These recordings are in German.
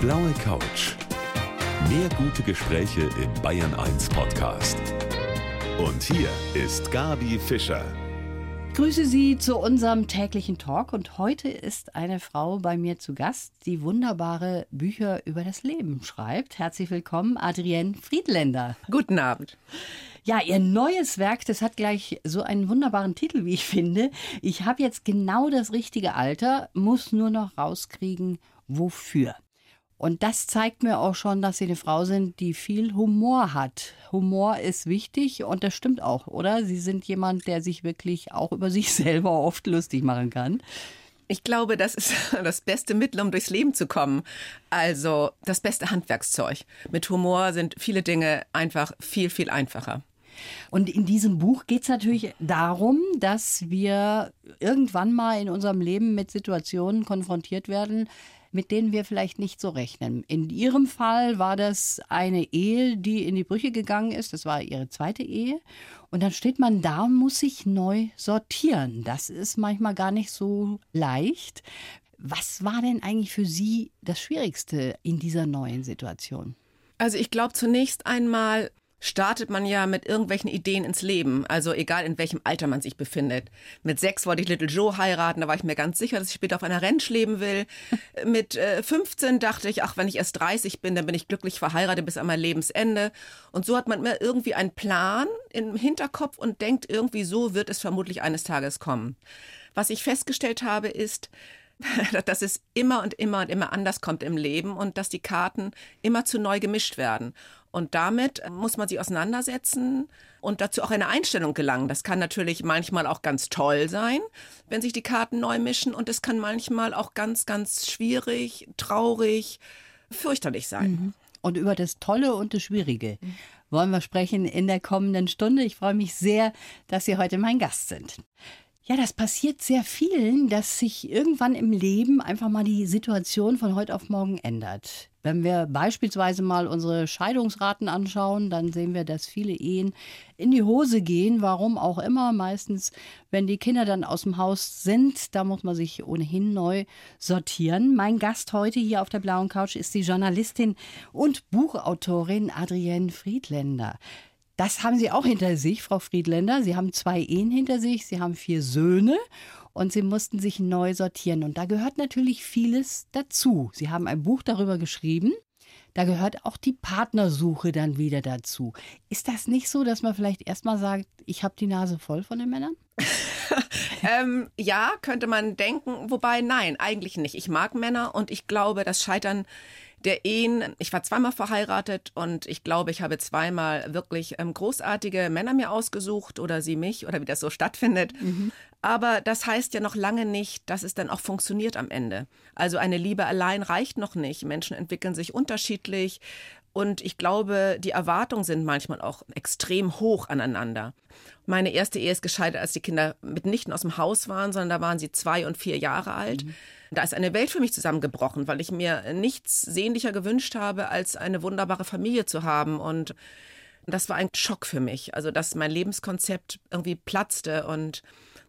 blaue Couch. Mehr gute Gespräche im Bayern 1 Podcast. Und hier ist Gabi Fischer. Ich grüße Sie zu unserem täglichen Talk und heute ist eine Frau bei mir zu Gast, die wunderbare Bücher über das Leben schreibt. Herzlich willkommen, Adrienne Friedländer. Guten Abend. Ja, ihr neues Werk, das hat gleich so einen wunderbaren Titel, wie ich finde. Ich habe jetzt genau das richtige Alter, muss nur noch rauskriegen, wofür. Und das zeigt mir auch schon, dass Sie eine Frau sind, die viel Humor hat. Humor ist wichtig und das stimmt auch, oder? Sie sind jemand, der sich wirklich auch über sich selber oft lustig machen kann. Ich glaube, das ist das beste Mittel, um durchs Leben zu kommen. Also das beste Handwerkszeug. Mit Humor sind viele Dinge einfach viel, viel einfacher. Und in diesem Buch geht es natürlich darum, dass wir irgendwann mal in unserem Leben mit Situationen konfrontiert werden, mit denen wir vielleicht nicht so rechnen. In Ihrem Fall war das eine Ehe, die in die Brüche gegangen ist. Das war Ihre zweite Ehe. Und dann steht man da und muss sich neu sortieren. Das ist manchmal gar nicht so leicht. Was war denn eigentlich für Sie das Schwierigste in dieser neuen Situation? Also ich glaube zunächst einmal startet man ja mit irgendwelchen Ideen ins Leben, also egal in welchem Alter man sich befindet. Mit sechs wollte ich Little Joe heiraten, da war ich mir ganz sicher, dass ich später auf einer Ranch leben will. mit äh, 15 dachte ich, ach, wenn ich erst 30 bin, dann bin ich glücklich verheiratet bis an mein Lebensende. Und so hat man immer irgendwie einen Plan im Hinterkopf und denkt, irgendwie so wird es vermutlich eines Tages kommen. Was ich festgestellt habe, ist, dass es immer und immer und immer anders kommt im Leben und dass die Karten immer zu neu gemischt werden. Und damit muss man sich auseinandersetzen und dazu auch eine Einstellung gelangen. Das kann natürlich manchmal auch ganz toll sein, wenn sich die Karten neu mischen. Und es kann manchmal auch ganz, ganz schwierig, traurig, fürchterlich sein. Mhm. Und über das Tolle und das Schwierige wollen wir sprechen in der kommenden Stunde. Ich freue mich sehr, dass Sie heute mein Gast sind. Ja, das passiert sehr vielen, dass sich irgendwann im Leben einfach mal die Situation von heute auf morgen ändert. Wenn wir beispielsweise mal unsere Scheidungsraten anschauen, dann sehen wir, dass viele Ehen in die Hose gehen, warum auch immer. Meistens, wenn die Kinder dann aus dem Haus sind, da muss man sich ohnehin neu sortieren. Mein Gast heute hier auf der blauen Couch ist die Journalistin und Buchautorin Adrienne Friedländer. Das haben Sie auch hinter sich, Frau Friedländer. Sie haben zwei Ehen hinter sich, Sie haben vier Söhne und Sie mussten sich neu sortieren. Und da gehört natürlich vieles dazu. Sie haben ein Buch darüber geschrieben. Da gehört auch die Partnersuche dann wieder dazu. Ist das nicht so, dass man vielleicht erstmal sagt, ich habe die Nase voll von den Männern? ähm, ja, könnte man denken, wobei nein, eigentlich nicht. Ich mag Männer und ich glaube, das Scheitern der Ehen. Ich war zweimal verheiratet und ich glaube, ich habe zweimal wirklich ähm, großartige Männer mir ausgesucht oder sie mich oder wie das so stattfindet. Mhm. Aber das heißt ja noch lange nicht, dass es dann auch funktioniert am Ende. Also eine Liebe allein reicht noch nicht. Menschen entwickeln sich unterschiedlich. Und ich glaube, die Erwartungen sind manchmal auch extrem hoch aneinander. Meine erste Ehe ist gescheitert, als die Kinder mitnichten aus dem Haus waren, sondern da waren sie zwei und vier Jahre alt. Mhm. Da ist eine Welt für mich zusammengebrochen, weil ich mir nichts sehnlicher gewünscht habe, als eine wunderbare Familie zu haben. Und das war ein Schock für mich. Also, dass mein Lebenskonzept irgendwie platzte und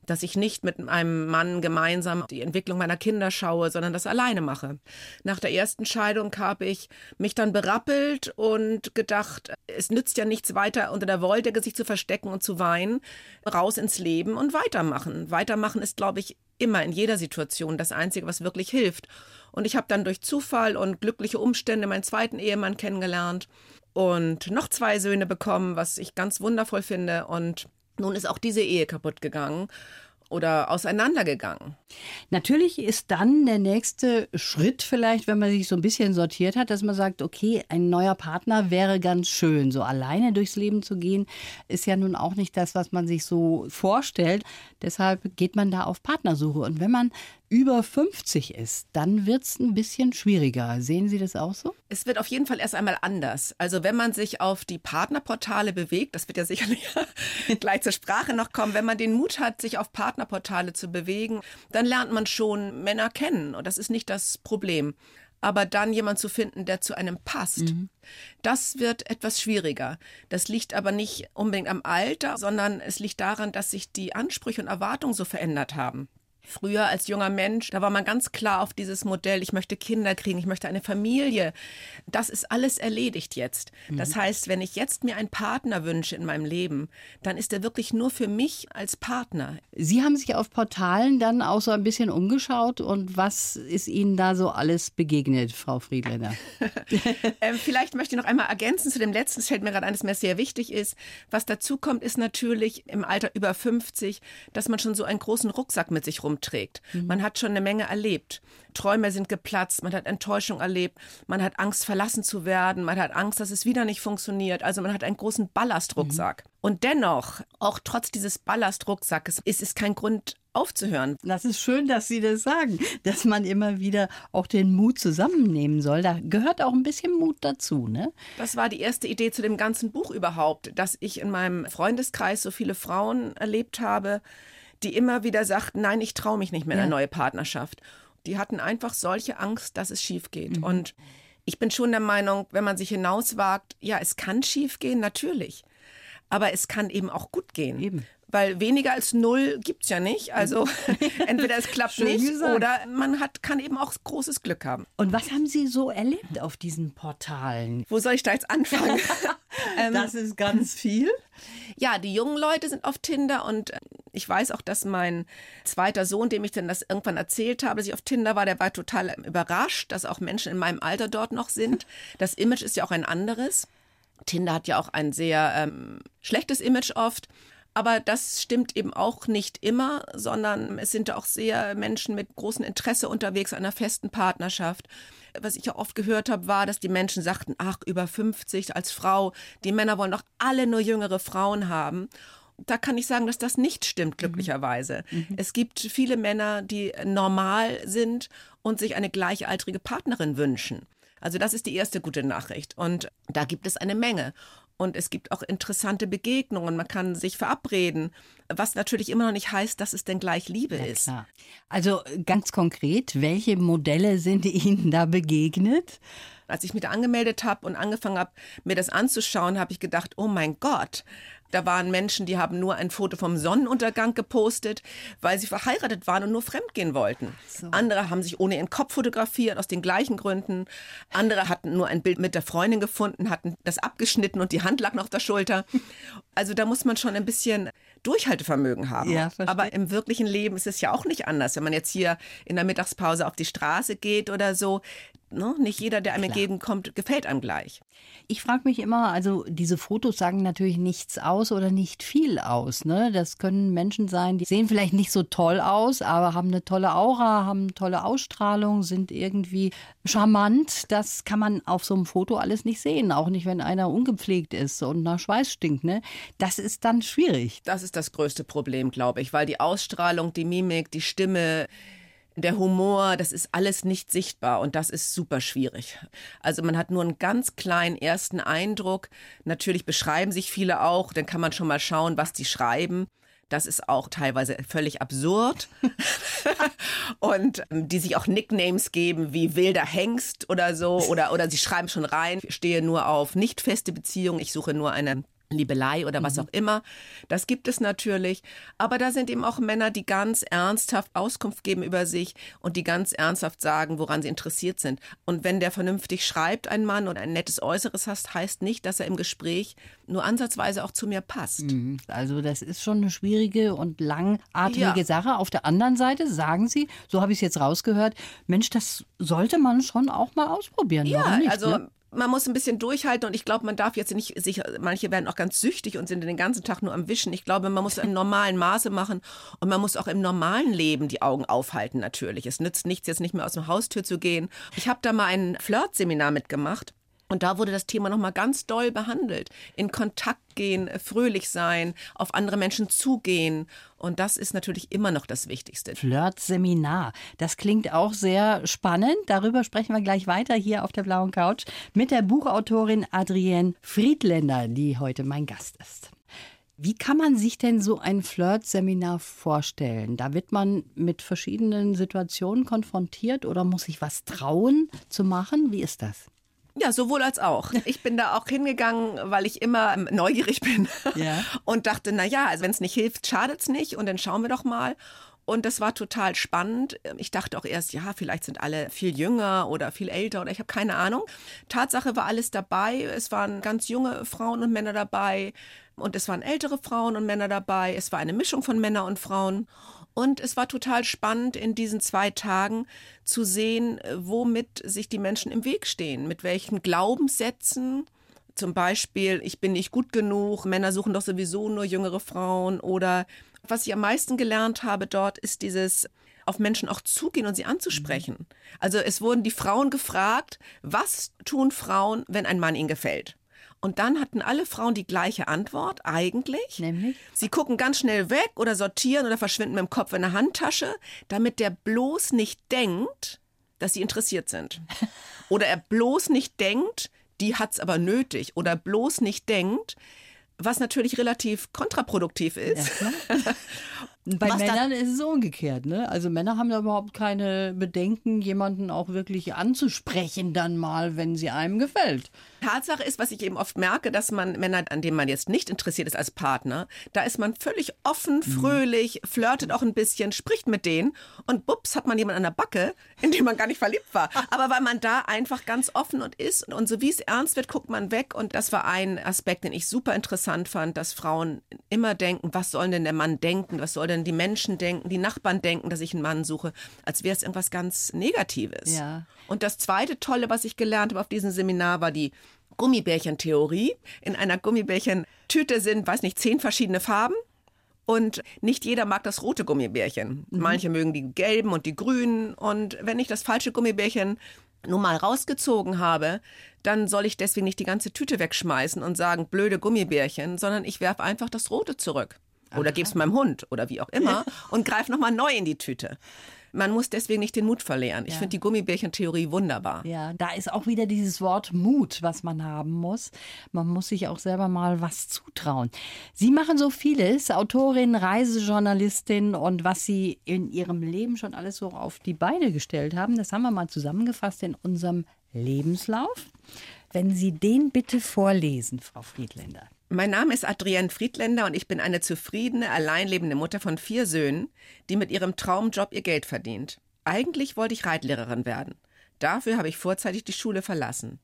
dass ich nicht mit einem Mann gemeinsam die Entwicklung meiner Kinder schaue, sondern das alleine mache. Nach der ersten Scheidung habe ich mich dann berappelt und gedacht, es nützt ja nichts weiter unter der Wolldecke sich zu verstecken und zu weinen, raus ins Leben und weitermachen. Weitermachen ist, glaube ich, immer in jeder Situation das Einzige, was wirklich hilft. Und ich habe dann durch Zufall und glückliche Umstände meinen zweiten Ehemann kennengelernt und noch zwei Söhne bekommen, was ich ganz wundervoll finde. Und nun ist auch diese Ehe kaputt gegangen oder auseinandergegangen. Natürlich ist dann der nächste Schritt vielleicht, wenn man sich so ein bisschen sortiert hat, dass man sagt, okay, ein neuer Partner wäre ganz schön. So alleine durchs Leben zu gehen, ist ja nun auch nicht das, was man sich so vorstellt. Deshalb geht man da auf Partnersuche. Und wenn man über 50 ist, dann wird es ein bisschen schwieriger. Sehen Sie das auch so? Es wird auf jeden Fall erst einmal anders. Also wenn man sich auf die Partnerportale bewegt, das wird ja sicherlich gleich zur Sprache noch kommen, wenn man den Mut hat, sich auf Partnerportale zu bewegen, dann lernt man schon Männer kennen und das ist nicht das Problem. Aber dann jemand zu finden, der zu einem passt, mhm. das wird etwas schwieriger. Das liegt aber nicht unbedingt am Alter, sondern es liegt daran, dass sich die Ansprüche und Erwartungen so verändert haben. Früher als junger Mensch, da war man ganz klar auf dieses Modell, ich möchte Kinder kriegen, ich möchte eine Familie. Das ist alles erledigt jetzt. Das heißt, wenn ich jetzt mir einen Partner wünsche in meinem Leben, dann ist er wirklich nur für mich als Partner. Sie haben sich auf Portalen dann auch so ein bisschen umgeschaut und was ist Ihnen da so alles begegnet, Frau Friedländer? ähm, vielleicht möchte ich noch einmal ergänzen zu dem letzten, es fällt mir gerade ein, das mir sehr wichtig ist. Was dazu kommt, ist natürlich im Alter über 50, dass man schon so einen großen Rucksack mit sich rumträgt. Mhm. Man hat schon eine Menge erlebt. Träume sind geplatzt, man hat Enttäuschung erlebt, man hat Angst, verlassen zu werden, man hat Angst, dass es wieder nicht funktioniert. Also man hat einen großen Ballastrucksack. Mhm. Und dennoch, auch trotz dieses Ballastrucksackes, ist es kein Grund, aufzuhören. Das ist schön, dass Sie das sagen, dass man immer wieder auch den Mut zusammennehmen soll. Da gehört auch ein bisschen Mut dazu, ne? Das war die erste Idee zu dem ganzen Buch überhaupt, dass ich in meinem Freundeskreis so viele Frauen erlebt habe, die immer wieder sagten, nein, ich traue mich nicht mehr in eine neue Partnerschaft. Die hatten einfach solche Angst, dass es schief geht. Mhm. Und ich bin schon der Meinung, wenn man sich hinauswagt, ja, es kann schief gehen, natürlich. Aber es kann eben auch gut gehen. Eben weil weniger als null gibt es ja nicht. Also entweder es klappt nicht gesagt. oder man hat, kann eben auch großes Glück haben. Und was haben Sie so erlebt auf diesen Portalen? Wo soll ich da jetzt anfangen? Ähm, das ist ganz viel. Ja, die jungen Leute sind auf Tinder und äh, ich weiß auch, dass mein zweiter Sohn, dem ich dann das irgendwann erzählt habe, dass ich auf Tinder war, der war total überrascht, dass auch Menschen in meinem Alter dort noch sind. Das Image ist ja auch ein anderes. Tinder hat ja auch ein sehr ähm, schlechtes Image oft. Aber das stimmt eben auch nicht immer, sondern es sind auch sehr Menschen mit großem Interesse unterwegs an einer festen Partnerschaft. Was ich auch oft gehört habe, war, dass die Menschen sagten, ach, über 50 als Frau, die Männer wollen doch alle nur jüngere Frauen haben da kann ich sagen, dass das nicht stimmt, glücklicherweise. Mhm. mhm. Es gibt viele Männer, die normal sind und sich eine gleichaltrige Partnerin wünschen. Also das ist die erste gute Nachricht. Und da gibt es eine Menge. Und es gibt auch interessante Begegnungen. Man kann sich verabreden, was natürlich immer noch nicht heißt, dass es denn gleich Liebe ja, ist. Klar. Also ganz konkret, welche Modelle sind Ihnen da begegnet? Als ich mich da angemeldet habe und angefangen habe, mir das anzuschauen, habe ich gedacht, oh mein Gott, da waren Menschen, die haben nur ein Foto vom Sonnenuntergang gepostet, weil sie verheiratet waren und nur fremdgehen wollten. So. Andere haben sich ohne ihren Kopf fotografiert, aus den gleichen Gründen. Andere hatten nur ein Bild mit der Freundin gefunden, hatten das abgeschnitten und die Hand lag noch auf der Schulter. Also da muss man schon ein bisschen Durchhaltevermögen haben. Ja, Aber im wirklichen Leben ist es ja auch nicht anders. Wenn man jetzt hier in der Mittagspause auf die Straße geht oder so, Ne? Nicht jeder, der einem Klar. entgegenkommt, gefällt einem gleich. Ich frage mich immer, also diese Fotos sagen natürlich nichts aus oder nicht viel aus. Ne? Das können Menschen sein, die sehen vielleicht nicht so toll aus, aber haben eine tolle Aura, haben eine tolle Ausstrahlung, sind irgendwie charmant. Das kann man auf so einem Foto alles nicht sehen, auch nicht, wenn einer ungepflegt ist und nach Schweiß stinkt. Ne? Das ist dann schwierig. Das ist das größte Problem, glaube ich, weil die Ausstrahlung, die Mimik, die Stimme, der Humor, das ist alles nicht sichtbar und das ist super schwierig. Also man hat nur einen ganz kleinen ersten Eindruck. Natürlich beschreiben sich viele auch, dann kann man schon mal schauen, was die schreiben. Das ist auch teilweise völlig absurd. und ähm, die sich auch Nicknames geben wie wilder Hengst oder so. Oder, oder sie schreiben schon rein, ich stehe nur auf nicht feste Beziehungen, ich suche nur eine Liebelei oder was mhm. auch immer. Das gibt es natürlich. Aber da sind eben auch Männer, die ganz ernsthaft Auskunft geben über sich und die ganz ernsthaft sagen, woran sie interessiert sind. Und wenn der vernünftig schreibt, ein Mann und ein nettes Äußeres hast, heißt nicht, dass er im Gespräch nur ansatzweise auch zu mir passt. Mhm. Also das ist schon eine schwierige und langatmige ja. Sache. Auf der anderen Seite sagen Sie, so habe ich es jetzt rausgehört, Mensch, das sollte man schon auch mal ausprobieren. Ja, nicht, also ne? Man muss ein bisschen durchhalten und ich glaube, man darf jetzt nicht sich, manche werden auch ganz süchtig und sind den ganzen Tag nur am Wischen. Ich glaube, man muss im normalen Maße machen und man muss auch im normalen Leben die Augen aufhalten natürlich. Es nützt nichts, jetzt nicht mehr aus dem Haustür zu gehen. Ich habe da mal ein Flirt-Seminar mitgemacht und da wurde das Thema nochmal ganz doll behandelt. In Kontakt gehen, fröhlich sein, auf andere Menschen zugehen. Und das ist natürlich immer noch das Wichtigste. Flirt-Seminar. Das klingt auch sehr spannend. Darüber sprechen wir gleich weiter hier auf der blauen Couch mit der Buchautorin Adrienne Friedländer, die heute mein Gast ist. Wie kann man sich denn so ein Flirt-Seminar vorstellen? Da wird man mit verschiedenen Situationen konfrontiert oder muss sich was trauen zu machen? Wie ist das? Ja, sowohl als auch. Ich bin da auch hingegangen, weil ich immer neugierig bin ja. und dachte, na ja, also wenn es nicht hilft, schadet's nicht und dann schauen wir doch mal. Und das war total spannend. Ich dachte auch erst, ja, vielleicht sind alle viel jünger oder viel älter oder ich habe keine Ahnung. Tatsache war alles dabei. Es waren ganz junge Frauen und Männer dabei und es waren ältere Frauen und Männer dabei. Es war eine Mischung von Männern und Frauen. Und es war total spannend in diesen zwei Tagen zu sehen, womit sich die Menschen im Weg stehen, mit welchen Glaubenssätzen. Zum Beispiel, ich bin nicht gut genug, Männer suchen doch sowieso nur jüngere Frauen. Oder was ich am meisten gelernt habe dort, ist dieses auf Menschen auch zugehen und sie anzusprechen. Also es wurden die Frauen gefragt, was tun Frauen, wenn ein Mann ihnen gefällt? Und dann hatten alle Frauen die gleiche Antwort, eigentlich. Nämlich? Sie gucken ganz schnell weg oder sortieren oder verschwinden mit dem Kopf in der Handtasche, damit der bloß nicht denkt, dass sie interessiert sind. Oder er bloß nicht denkt, die hat's aber nötig. Oder bloß nicht denkt, was natürlich relativ kontraproduktiv ist. Ja, Bei Was Männern ist es umgekehrt, ne? Also Männer haben da überhaupt keine Bedenken, jemanden auch wirklich anzusprechen dann mal, wenn sie einem gefällt. Tatsache ist, was ich eben oft merke, dass man Männer, an denen man jetzt nicht interessiert ist als Partner, da ist man völlig offen, fröhlich, flirtet auch ein bisschen, spricht mit denen und bups hat man jemanden an der Backe, in den man gar nicht verliebt war. Aber weil man da einfach ganz offen und ist und so wie es ernst wird, guckt man weg und das war ein Aspekt, den ich super interessant fand, dass Frauen immer denken, was soll denn der Mann denken, was soll denn die Menschen denken, die Nachbarn denken, dass ich einen Mann suche, als wäre es irgendwas ganz Negatives. Ja. Und das zweite Tolle, was ich gelernt habe auf diesem Seminar, war die Gummibärchentheorie. In einer Gummibärchentüte sind, weiß nicht, zehn verschiedene Farben. Und nicht jeder mag das rote Gummibärchen. Manche mögen die gelben und die grünen. Und wenn ich das falsche Gummibärchen nun mal rausgezogen habe, dann soll ich deswegen nicht die ganze Tüte wegschmeißen und sagen, blöde Gummibärchen, sondern ich werfe einfach das rote zurück. Oder gebe es meinem Hund oder wie auch immer und greife nochmal neu in die Tüte. Man muss deswegen nicht den Mut verlieren. Ich Ja. finde die Gummibärchentheorie wunderbar. Ja, da ist auch wieder dieses Wort Mut, was man haben muss. Man muss sich auch selber mal was zutrauen. Sie machen so vieles, Autorin, Reisejournalistin und was Sie in Ihrem Leben schon alles so auf die Beine gestellt haben, das haben wir mal zusammengefasst in unserem Lebenslauf. Wenn Sie den bitte vorlesen, Frau Friedländer. Mein Name ist Adrienne Friedländer und ich bin eine zufriedene, alleinlebende Mutter von vier Söhnen, die mit ihrem Traumjob ihr Geld verdient. Eigentlich wollte ich Reitlehrerin werden. Dafür habe ich vorzeitig die Schule verlassen.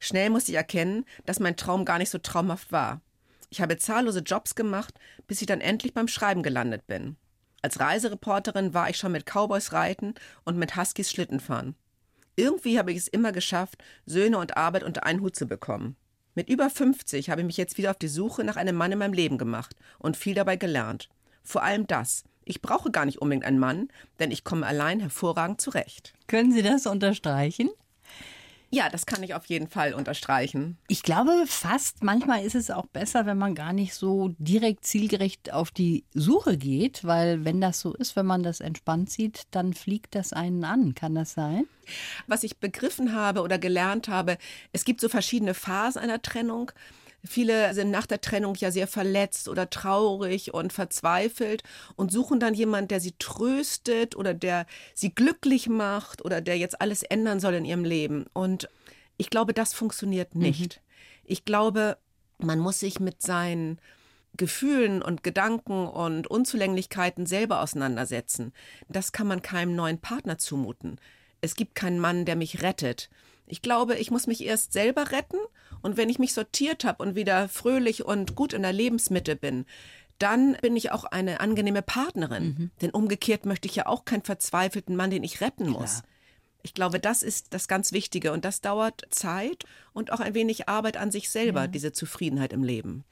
Schnell musste ich erkennen, dass mein Traum gar nicht so traumhaft war. Ich habe zahllose Jobs gemacht, bis ich dann endlich beim Schreiben gelandet bin. Als Reisereporterin war ich schon mit Cowboys reiten und mit Huskies Schlitten fahren. Irgendwie habe ich es immer geschafft, Söhne und Arbeit unter einen Hut zu bekommen. Mit über 50 habe ich mich jetzt wieder auf die Suche nach einem Mann in meinem Leben gemacht und viel dabei gelernt. Vor allem das. Ich brauche gar nicht unbedingt einen Mann, denn ich komme allein hervorragend zurecht. Können Sie das unterstreichen? Ja, das kann ich auf jeden Fall unterstreichen. Ich glaube fast, manchmal ist es auch besser, wenn man gar nicht so direkt zielgerecht auf die Suche geht, weil wenn das so ist, wenn man das entspannt sieht, dann fliegt das einen an. Kann das sein? Was ich begriffen habe oder gelernt habe, es gibt so verschiedene Phasen einer Trennung. Viele sind nach der Trennung ja sehr verletzt oder traurig und verzweifelt und suchen dann jemanden, der sie tröstet oder der sie glücklich macht oder der jetzt alles ändern soll in ihrem Leben. Und ich glaube, das funktioniert nicht. Ich glaube, man muss sich mit seinen Gefühlen und Gedanken und Unzulänglichkeiten selber auseinandersetzen. Das kann man keinem neuen Partner zumuten. Es gibt keinen Mann, der mich rettet. Ich glaube, ich muss mich erst selber retten und wenn ich mich sortiert habe und wieder fröhlich und gut in der Lebensmitte bin, dann bin ich auch eine angenehme Partnerin. Denn umgekehrt möchte ich ja auch keinen verzweifelten Mann, den ich retten muss. Ich glaube, das ist das ganz Wichtige und das dauert Zeit und auch ein wenig Arbeit an sich selber, diese Zufriedenheit im Leben.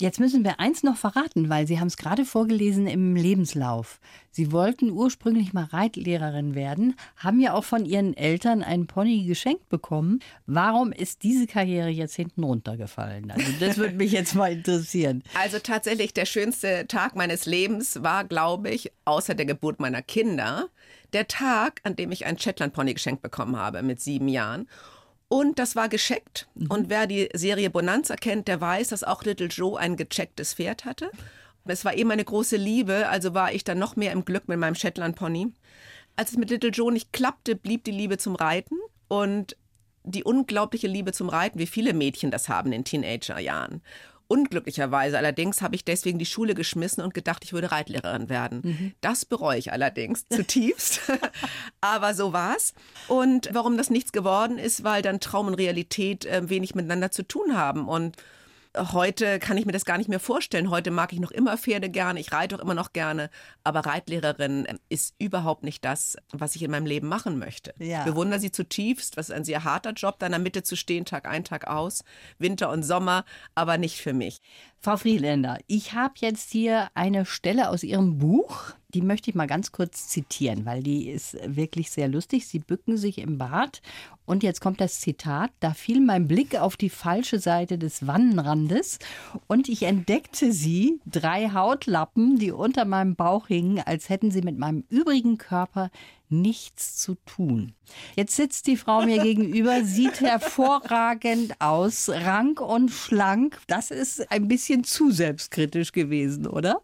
Jetzt müssen wir eins noch verraten, weil Sie haben es gerade vorgelesen im Lebenslauf. Sie wollten ursprünglich mal Reitlehrerin werden, haben ja auch von Ihren Eltern einen Pony geschenkt bekommen. Warum ist diese Karriere jetzt hinten runtergefallen? Also das würde mich jetzt mal interessieren. Also tatsächlich der schönste Tag meines Lebens war, glaube ich, außer der Geburt meiner Kinder, der Tag, an dem ich einen Shetland-Pony geschenkt bekommen habe mit sieben Jahren. Und das war gescheckt. Und wer die Serie Bonanza kennt, der weiß, dass auch Little Joe ein gechecktes Pferd hatte. Es war eben eine große Liebe, also war ich dann noch mehr im Glück mit meinem Shetland-Pony. Als es mit Little Joe nicht klappte, blieb die Liebe zum Reiten und die unglaubliche Liebe zum Reiten, wie viele Mädchen das haben in Teenagerjahren. Unglücklicherweise allerdings habe ich deswegen die Schule geschmissen und gedacht, ich würde Reitlehrerin werden. Mhm. Das bereue ich allerdings zutiefst. Aber so war's. Und warum das nichts geworden ist, weil dann Traum und Realität äh, wenig miteinander zu tun haben. Und Heute kann ich mir das gar nicht mehr vorstellen. Heute mag ich noch immer Pferde gerne, ich reite auch immer noch gerne, aber Reitlehrerin ist überhaupt nicht das, was ich in meinem Leben machen möchte. Ja. Ich bewundere sie zutiefst, was ist ein sehr harter Job, da in der Mitte zu stehen, Tag ein, Tag aus, Winter und Sommer, aber nicht für mich. Frau Friedländer, ich habe jetzt hier eine Stelle aus Ihrem Buch, die möchte ich mal ganz kurz zitieren, weil die ist wirklich sehr lustig. Sie bücken sich im Bad und jetzt kommt das Zitat, da fiel mein Blick auf die falsche Seite des Wannenrandes und ich entdeckte sie, drei Hautlappen, die unter meinem Bauch hingen, als hätten sie mit meinem übrigen Körper nichts zu tun. Jetzt sitzt die Frau mir gegenüber, sieht hervorragend aus, rank und schlank. Das ist ein bisschen zu selbstkritisch gewesen, oder?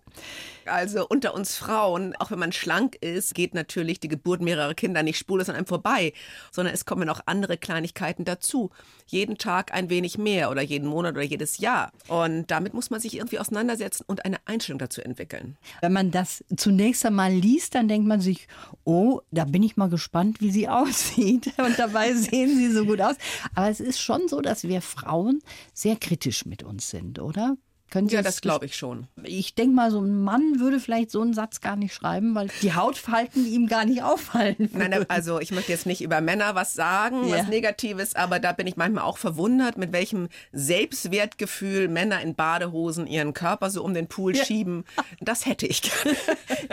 Also unter uns Frauen, auch wenn man schlank ist, geht natürlich die Geburt mehrerer Kinder nicht spurlos an einem vorbei, sondern es kommen auch andere Kleinigkeiten dazu. Jeden Tag ein wenig mehr oder jeden Monat oder jedes Jahr. Und damit muss man sich irgendwie auseinandersetzen und eine Einstellung dazu entwickeln. Wenn man das zunächst einmal liest, dann denkt man sich, oh, da bin ich mal gespannt, wie sie aussieht. Und dabei sehen sie so gut aus. Aber es ist schon so, dass wir Frauen sehr kritisch mit uns sind, oder? Können Sie ja, das glaube ich schon. Ich denke mal, so ein Mann würde vielleicht so einen Satz gar nicht schreiben, weil die Hautfalten ihm gar nicht auffallen. Würden. Nein, also ich möchte jetzt nicht über Männer was sagen, ja. was Negatives, aber da bin ich manchmal auch verwundert, mit welchem Selbstwertgefühl Männer in Badehosen ihren Körper so um den Pool ja. schieben. Das hätte ich gerne.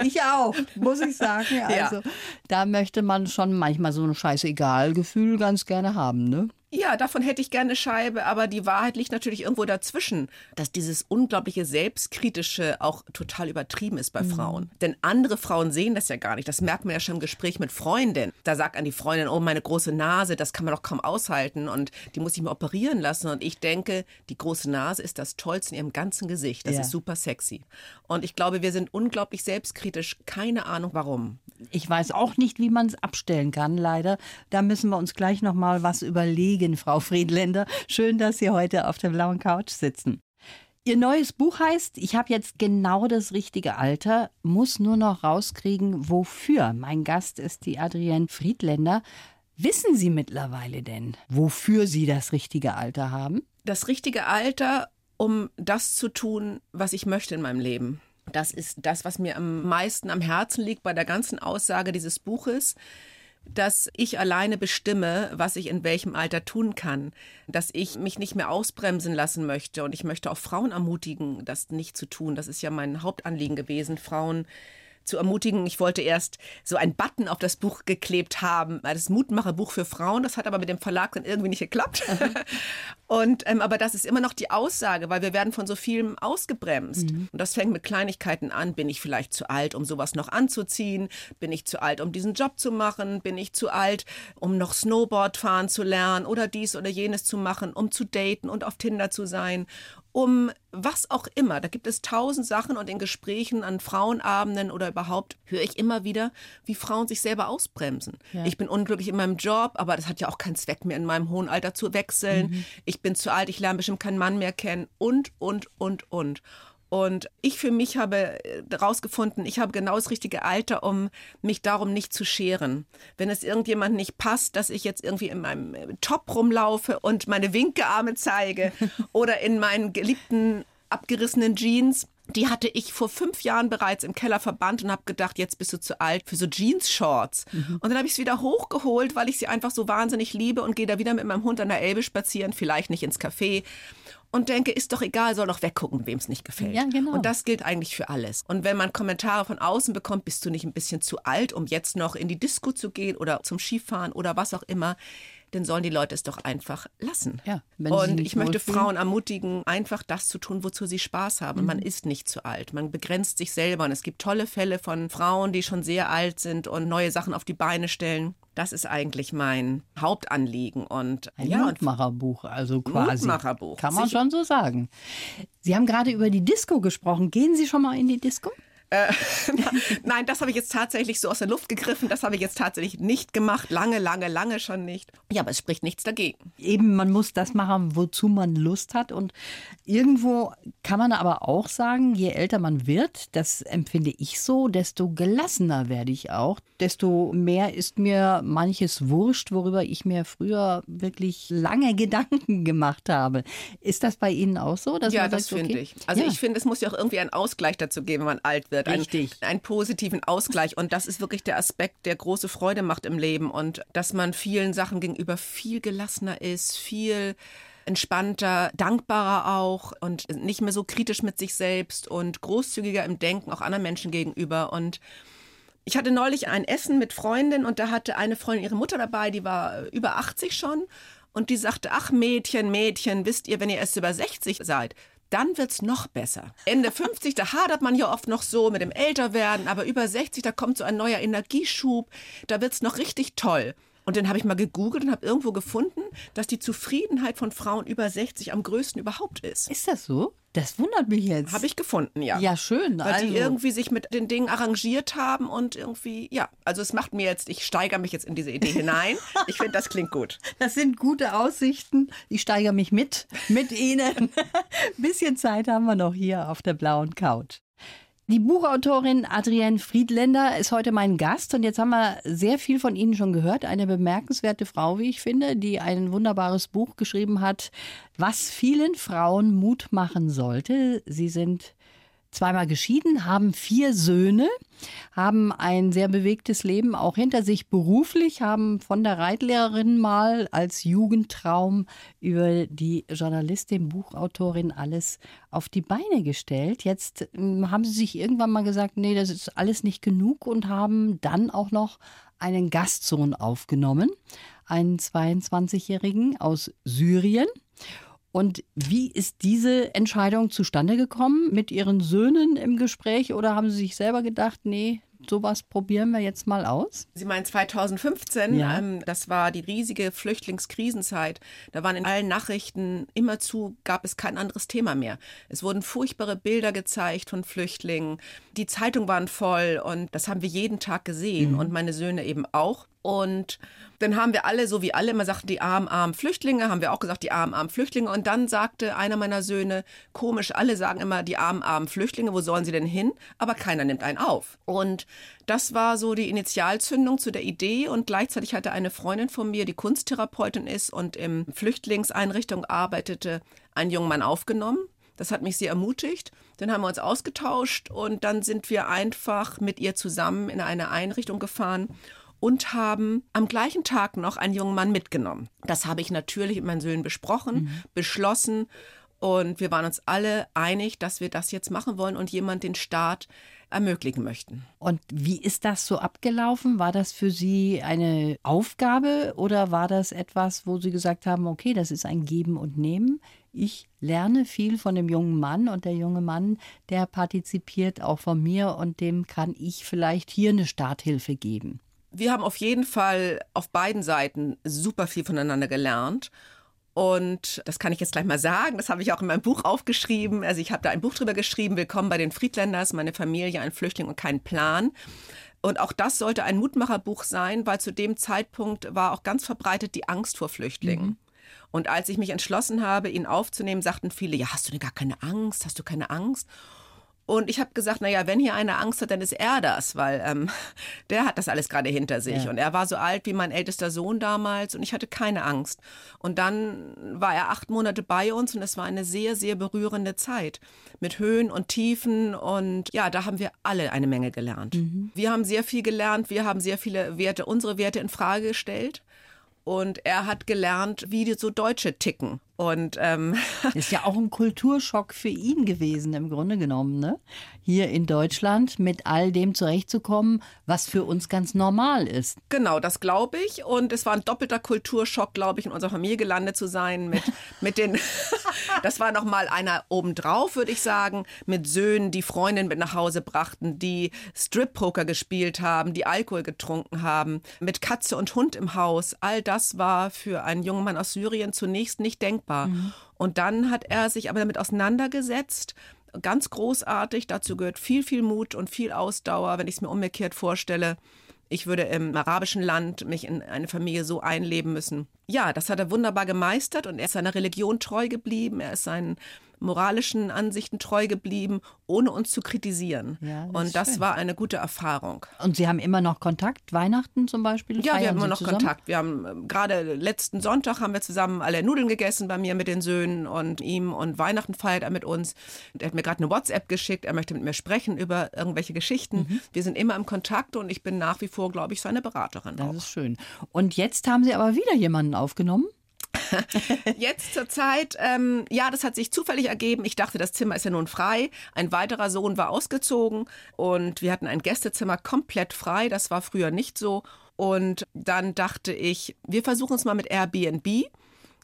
Ich auch, muss ich sagen. Also ja. da möchte man schon manchmal so ein Scheißegal-Gefühl ganz gerne haben, ne? Ja, davon hätte ich gerne Scheibe, aber die Wahrheit liegt natürlich irgendwo dazwischen, dass dieses unglaubliche Selbstkritische auch total übertrieben ist bei mhm. Frauen. Denn andere Frauen sehen das ja gar nicht. Das merkt man ja schon im Gespräch mit Freundinnen. Da sagt an die Freundin, oh, meine große Nase, das kann man doch kaum aushalten und die muss ich mir operieren lassen. Und ich denke, die große Nase ist das Tollste in ihrem ganzen Gesicht. Das ja. ist super sexy. Und ich glaube, wir sind unglaublich selbstkritisch. Keine Ahnung warum. Ich weiß auch nicht, wie man es abstellen kann, leider. Da müssen wir uns gleich noch mal was überlegen, Frau Friedländer. Schön, dass Sie heute auf der blauen Couch sitzen. Ihr neues Buch heißt, ich habe jetzt genau das richtige Alter, muss nur noch rauskriegen, wofür. Mein Gast ist die Adrienne Friedländer. Wissen Sie mittlerweile denn, wofür Sie das richtige Alter haben? Das richtige Alter, um das zu tun, was ich möchte in meinem Leben. Das ist das, was mir am meisten am Herzen liegt bei der ganzen Aussage dieses Buches dass ich alleine bestimme, was ich in welchem Alter tun kann, dass ich mich nicht mehr ausbremsen lassen möchte und ich möchte auch Frauen ermutigen, das nicht zu tun. Das ist ja mein Hauptanliegen gewesen, Frauen zu ermutigen. Ich wollte erst so ein Button auf das Buch geklebt haben, das Mutmacherbuch für Frauen. Das hat aber mit dem Verlag dann irgendwie nicht geklappt. und ähm, aber das ist immer noch die Aussage, weil wir werden von so vielem ausgebremst. Mhm. Und das fängt mit Kleinigkeiten an. Bin ich vielleicht zu alt, um sowas noch anzuziehen? Bin ich zu alt, um diesen Job zu machen? Bin ich zu alt, um noch Snowboard fahren zu lernen oder dies oder jenes zu machen, um zu daten und auf Tinder zu sein? um was auch immer. Da gibt es tausend Sachen und in Gesprächen an Frauenabenden oder überhaupt höre ich immer wieder, wie Frauen sich selber ausbremsen. Ja. Ich bin unglücklich in meinem Job, aber das hat ja auch keinen Zweck mehr in meinem hohen Alter zu wechseln. Mhm. Ich bin zu alt, ich lerne bestimmt keinen Mann mehr kennen und, und, und, und. Und ich für mich habe herausgefunden, äh, ich habe genau das richtige Alter, um mich darum nicht zu scheren. Wenn es irgendjemand nicht passt, dass ich jetzt irgendwie in meinem Top rumlaufe und meine Winkearme zeige oder in meinen geliebten abgerissenen Jeans, die hatte ich vor fünf Jahren bereits im Keller verbannt und habe gedacht, jetzt bist du zu alt für so Jeans-Shorts. Mhm. Und dann habe ich es wieder hochgeholt, weil ich sie einfach so wahnsinnig liebe und gehe da wieder mit meinem Hund an der Elbe spazieren, vielleicht nicht ins Café und denke, ist doch egal, soll doch weggucken, wem es nicht gefällt. Ja, genau. Und das gilt eigentlich für alles. Und wenn man Kommentare von außen bekommt, bist du nicht ein bisschen zu alt, um jetzt noch in die Disco zu gehen oder zum Skifahren oder was auch immer, dann sollen die Leute es doch einfach lassen. Ja, und ich möchte Frauen ermutigen, einfach das zu tun, wozu sie Spaß haben. Mhm. Man ist nicht zu alt. Man begrenzt sich selber. Und es gibt tolle Fälle von Frauen, die schon sehr alt sind und neue Sachen auf die Beine stellen. Das ist eigentlich mein Hauptanliegen. Und, Ein ja, Mutmacherbuch, also quasi. Mutmacherbuch. Kann man schon so sagen. Sie haben gerade über die Disco gesprochen. Gehen Sie schon mal in die Disco? Äh, nein, das habe ich jetzt tatsächlich so aus der Luft gegriffen. Das habe ich jetzt tatsächlich nicht gemacht. Lange, lange, lange schon nicht. Ja, aber es spricht nichts dagegen. Eben, man muss das machen, wozu man Lust hat. Und irgendwo kann man aber auch sagen, je älter man wird, das empfinde ich so, desto gelassener werde ich auch. Desto mehr ist mir manches wurscht, worüber ich mir früher wirklich lange Gedanken gemacht habe. Ist das bei Ihnen auch so? ja, das finde okay? ich. Also ja. ich finde, es muss ja auch irgendwie einen Ausgleich dazu geben, wenn man alt wird. Richtig. Einen, einen positiven Ausgleich. Und das ist wirklich der Aspekt, der große Freude macht im Leben. Und dass man vielen Sachen gegenüber viel gelassener ist, viel entspannter, dankbarer auch und nicht mehr so kritisch mit sich selbst und großzügiger im Denken auch anderen Menschen gegenüber. Und ich hatte neulich ein Essen mit Freundinnen und da hatte eine Freundin ihre Mutter dabei, die war über 80 schon. Und die sagte, ach Mädchen, Mädchen, wisst ihr, wenn ihr erst über 60 seid, dann wird es noch besser. Ende 50, da hadert man ja oft noch so mit dem Älterwerden, aber über 60, da kommt so ein neuer Energieschub, da wird es noch richtig toll. Und dann habe ich mal gegoogelt und habe irgendwo gefunden, dass die Zufriedenheit von Frauen über 60 am größten überhaupt ist. Ist das so? Das wundert mich jetzt. Habe ich gefunden, ja. Ja, schön. Weil also. die irgendwie sich mit den Dingen arrangiert haben und irgendwie, ja, also es macht mir jetzt, ich steigere mich jetzt in diese Idee hinein. Ich finde, das klingt gut. Das sind gute Aussichten. Ich steigere mich mit, mit Ihnen. bisschen Zeit haben wir noch hier auf der blauen Couch. Die Buchautorin Adrienne Friedländer ist heute mein Gast und jetzt haben wir sehr viel von Ihnen schon gehört. Eine bemerkenswerte Frau, wie ich finde, die ein wunderbares Buch geschrieben hat, was vielen Frauen Mut machen sollte. Sie sind zweimal geschieden, haben vier Söhne, haben ein sehr bewegtes Leben auch hinter sich beruflich, haben von der Reitlehrerin mal als Jugendtraum über die Journalistin, Buchautorin alles auf die Beine gestellt. Jetzt hm, haben sie sich irgendwann mal gesagt, nee, das ist alles nicht genug und haben dann auch noch einen Gastsohn aufgenommen, einen 22-Jährigen aus Syrien. Und wie ist diese Entscheidung zustande gekommen? Mit Ihren Söhnen im Gespräch oder haben Sie sich selber gedacht, nee, sowas probieren wir jetzt mal aus? Sie meinen 2015, ja. ähm, das war die riesige Flüchtlingskrisenzeit. Da waren in allen Nachrichten immerzu, gab es kein anderes Thema mehr. Es wurden furchtbare Bilder gezeigt von Flüchtlingen. Die Zeitungen waren voll und das haben wir jeden Tag gesehen mhm. und meine Söhne eben auch. Und dann haben wir alle, so wie alle immer sagten, die armen, armen Flüchtlinge, haben wir auch gesagt, die armen, armen Flüchtlinge. Und dann sagte einer meiner Söhne, komisch, alle sagen immer, die armen, armen Flüchtlinge, wo sollen sie denn hin? Aber keiner nimmt einen auf. Und das war so die Initialzündung zu der Idee. Und gleichzeitig hatte eine Freundin von mir, die Kunsttherapeutin ist und im Flüchtlingseinrichtung arbeitete, einen jungen Mann aufgenommen. Das hat mich sehr ermutigt. Dann haben wir uns ausgetauscht und dann sind wir einfach mit ihr zusammen in eine Einrichtung gefahren und haben am gleichen Tag noch einen jungen Mann mitgenommen. Das habe ich natürlich mit meinen Söhnen besprochen, mhm. beschlossen und wir waren uns alle einig, dass wir das jetzt machen wollen und jemand den Start ermöglichen möchten. Und wie ist das so abgelaufen? War das für Sie eine Aufgabe oder war das etwas, wo Sie gesagt haben, okay, das ist ein Geben und Nehmen? Ich lerne viel von dem jungen Mann und der junge Mann, der partizipiert auch von mir und dem kann ich vielleicht hier eine Starthilfe geben wir haben auf jeden Fall auf beiden Seiten super viel voneinander gelernt. Und das kann ich jetzt gleich mal sagen. Das habe ich auch in meinem Buch aufgeschrieben. Also ich habe da ein Buch drüber geschrieben. Willkommen bei den Friedländers, meine Familie, ein Flüchtling und kein Plan. Und auch das sollte ein Mutmacherbuch sein, weil zu dem Zeitpunkt war auch ganz verbreitet die Angst vor Flüchtlingen. Mhm. Und als ich mich entschlossen habe, ihn aufzunehmen, sagten viele, ja, hast du denn gar keine Angst? Hast du keine Angst? Und ich habe gesagt, naja, wenn hier einer Angst hat, dann ist er das, weil ähm, der hat das alles gerade hinter sich. Ja. Und er war so alt wie mein ältester Sohn damals und ich hatte keine Angst. Und dann war er acht Monate bei uns und es war eine sehr, sehr berührende Zeit mit Höhen und Tiefen. Und ja, da haben wir alle eine Menge gelernt. Mhm. Wir haben sehr viel gelernt, wir haben sehr viele Werte, unsere Werte in Frage gestellt. Und er hat gelernt, wie die so Deutsche ticken. Und ähm, ist ja auch ein Kulturschock für ihn gewesen im Grunde genommen, ne? Hier in Deutschland mit all dem zurechtzukommen, was für uns ganz normal ist. Genau, das glaube ich. Und es war ein doppelter Kulturschock, glaube ich, in unserer Familie gelandet zu sein mit mit den. das war noch mal einer obendrauf, würde ich sagen, mit Söhnen, die Freundinnen mit nach Hause brachten, die Strip Poker gespielt haben, die Alkohol getrunken haben, mit Katze und Hund im Haus. All das war für einen jungen Mann aus Syrien zunächst nicht denkbar dankbar. Mhm. Und dann hat er sich aber damit auseinandergesetzt, ganz großartig. Dazu gehört viel, viel Mut und viel Ausdauer, wenn ich es mir umgekehrt vorstelle. Ich würde im arabischen Land mich in eine Familie so einleben müssen. Ja, das hat er wunderbar gemeistert und er ist seiner Religion treu geblieben. Er ist seinen moralischen Ansichten treu geblieben, ohne uns zu kritisieren. Ja, das und das schön. war eine gute Erfahrung. Und Sie haben immer noch Kontakt, Weihnachten zum Beispiel? Ja, wir haben immer noch zusammen? Kontakt. Wir haben äh, gerade letzten Sonntag haben wir zusammen alle Nudeln gegessen bei mir mit den Söhnen und ihm und Weihnachten feiert er mit uns. Er hat mir gerade eine WhatsApp geschickt, er möchte mit mir sprechen über irgendwelche Geschichten. Mhm. Wir sind immer im Kontakt und ich bin nach wie vor, glaube ich, seine Beraterin. Das auch. ist schön. Und jetzt haben Sie aber wieder jemanden aufgenommen? Jetzt zur Zeit, ähm, ja, das hat sich zufällig ergeben. Ich dachte, das Zimmer ist ja nun frei. Ein weiterer Sohn war ausgezogen und wir hatten ein Gästezimmer komplett frei. Das war früher nicht so. Und dann dachte ich, wir versuchen es mal mit Airbnb.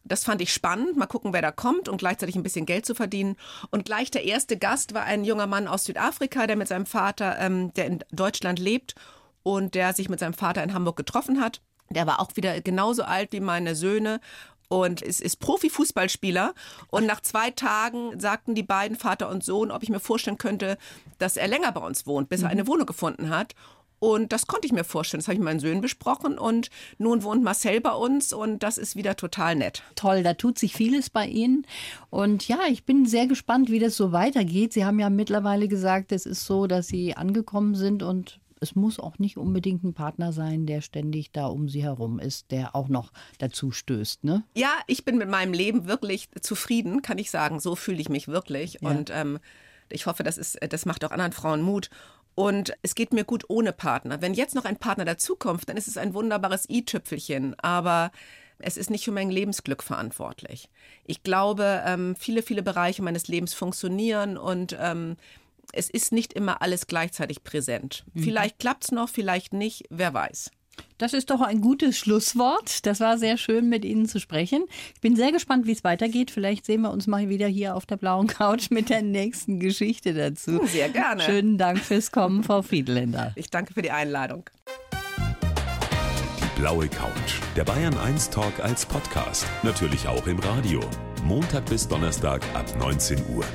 Das fand ich spannend, mal gucken, wer da kommt und gleichzeitig ein bisschen Geld zu verdienen. Und gleich der erste Gast war ein junger Mann aus Südafrika, der mit seinem Vater, ähm, der in Deutschland lebt und der sich mit seinem Vater in Hamburg getroffen hat. Der war auch wieder genauso alt wie meine Söhne und ist, ist Profifußballspieler. Und nach zwei Tagen sagten die beiden, Vater und Sohn, ob ich mir vorstellen könnte, dass er länger bei uns wohnt, bis er eine mhm. Wohnung gefunden hat. Und das konnte ich mir vorstellen. Das habe ich mit meinen Söhnen besprochen. Und nun wohnt Marcel bei uns und das ist wieder total nett. Toll, da tut sich vieles bei Ihnen. Und ja, ich bin sehr gespannt, wie das so weitergeht. Sie haben ja mittlerweile gesagt, es ist so, dass Sie angekommen sind und es muss auch nicht unbedingt ein Partner sein, der ständig da um sie herum ist, der auch noch dazu stößt. Ne? Ja, ich bin mit meinem Leben wirklich zufrieden, kann ich sagen. So fühle ich mich wirklich. Ja. Und ähm, ich hoffe, das, ist, das macht auch anderen Frauen Mut. Und es geht mir gut ohne Partner. Wenn jetzt noch ein Partner dazukommt, dann ist es ein wunderbares i-Tüpfelchen. Aber es ist nicht für mein Lebensglück verantwortlich. Ich glaube, ähm, viele, viele Bereiche meines Lebens funktionieren und ähm, es ist nicht immer alles gleichzeitig präsent. Mhm. Vielleicht klappt es noch, vielleicht nicht, wer weiß. Das ist doch ein gutes Schlusswort. Das war sehr schön, mit Ihnen zu sprechen. Ich bin sehr gespannt, wie es weitergeht. Vielleicht sehen wir uns mal wieder hier auf der blauen Couch mit der nächsten Geschichte dazu. Sehr gerne. Schönen Dank fürs Kommen, Frau Friedländer. Ich danke für die Einladung. Die blaue Couch. Der Bayern 1 Talk als Podcast. Natürlich auch im Radio. Montag bis Donnerstag ab 19 Uhr.